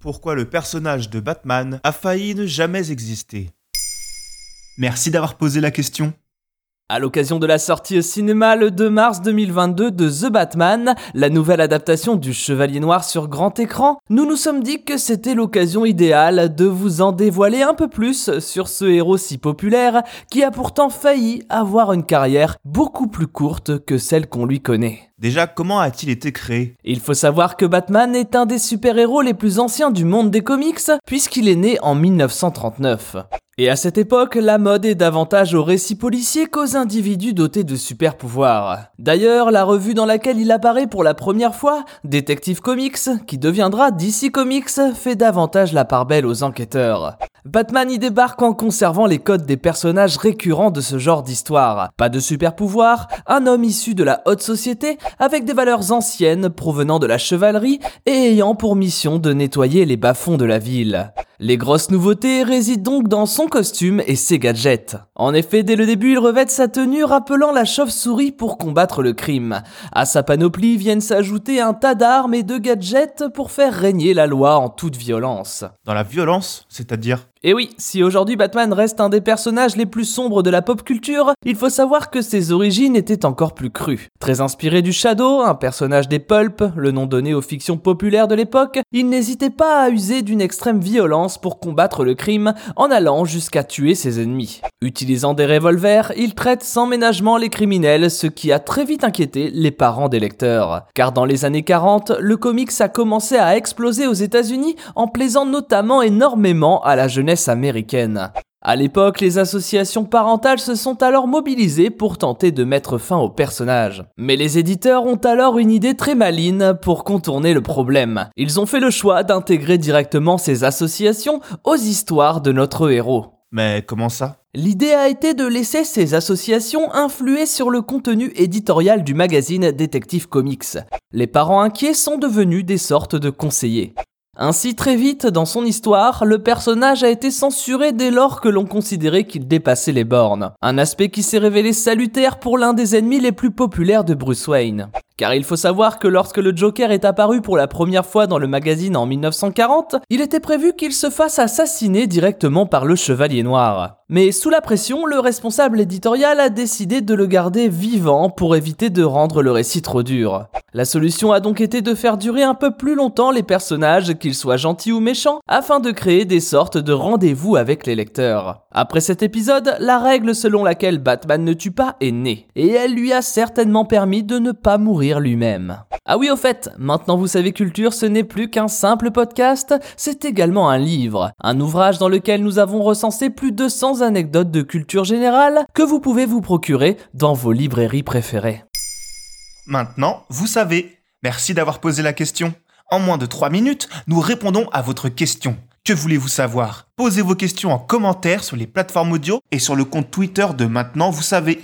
Pourquoi le personnage de Batman a failli ne jamais exister Merci d'avoir posé la question. À l'occasion de la sortie au cinéma le 2 mars 2022 de The Batman, la nouvelle adaptation du Chevalier Noir sur grand écran, nous nous sommes dit que c'était l'occasion idéale de vous en dévoiler un peu plus sur ce héros si populaire qui a pourtant failli avoir une carrière beaucoup plus courte que celle qu'on lui connaît. Déjà, comment a-t-il été créé? Il faut savoir que Batman est un des super-héros les plus anciens du monde des comics, puisqu'il est né en 1939. Et à cette époque, la mode est davantage aux récits policiers qu'aux individus dotés de super pouvoirs. D'ailleurs, la revue dans laquelle il apparaît pour la première fois, Detective Comics, qui deviendra DC Comics, fait davantage la part belle aux enquêteurs. Batman y débarque en conservant les codes des personnages récurrents de ce genre d'histoire. Pas de super pouvoir, un homme issu de la haute société avec des valeurs anciennes provenant de la chevalerie et ayant pour mission de nettoyer les bas-fonds de la ville. Les grosses nouveautés résident donc dans son costume et ses gadgets. En effet, dès le début, il revêt sa tenue rappelant la chauve-souris pour combattre le crime. À sa panoplie viennent s'ajouter un tas d'armes et de gadgets pour faire régner la loi en toute violence. Dans la violence, c'est-à-dire et oui, si aujourd'hui Batman reste un des personnages les plus sombres de la pop culture, il faut savoir que ses origines étaient encore plus crues. Très inspiré du Shadow, un personnage des Pulp, le nom donné aux fictions populaires de l'époque, il n'hésitait pas à user d'une extrême violence pour combattre le crime en allant jusqu'à tuer ses ennemis. Utilisant des revolvers, il traite sans ménagement les criminels, ce qui a très vite inquiété les parents des lecteurs. Car dans les années 40, le comics a commencé à exploser aux États-Unis en plaisant notamment énormément à la jeunesse américaine. À l'époque, les associations parentales se sont alors mobilisées pour tenter de mettre fin au personnage. Mais les éditeurs ont alors une idée très maligne pour contourner le problème. Ils ont fait le choix d'intégrer directement ces associations aux histoires de notre héros. Mais comment ça? L'idée a été de laisser ces associations influer sur le contenu éditorial du magazine Detective Comics. Les parents inquiets sont devenus des sortes de conseillers. Ainsi, très vite dans son histoire, le personnage a été censuré dès lors que l'on considérait qu'il dépassait les bornes. Un aspect qui s'est révélé salutaire pour l'un des ennemis les plus populaires de Bruce Wayne. Car il faut savoir que lorsque le Joker est apparu pour la première fois dans le magazine en 1940, il était prévu qu'il se fasse assassiner directement par le Chevalier Noir. Mais sous la pression, le responsable éditorial a décidé de le garder vivant pour éviter de rendre le récit trop dur. La solution a donc été de faire durer un peu plus longtemps les personnages, qu'ils soient gentils ou méchants, afin de créer des sortes de rendez-vous avec les lecteurs. Après cet épisode, la règle selon laquelle Batman ne tue pas est née, et elle lui a certainement permis de ne pas mourir lui-même. Ah oui, au fait, maintenant vous savez culture, ce n'est plus qu'un simple podcast, c'est également un livre, un ouvrage dans lequel nous avons recensé plus de 100 anecdotes de culture générale que vous pouvez vous procurer dans vos librairies préférées. Maintenant, vous savez. Merci d'avoir posé la question. En moins de 3 minutes, nous répondons à votre question. Que voulez-vous savoir? Posez vos questions en commentaire sur les plateformes audio et sur le compte Twitter de Maintenant, vous savez.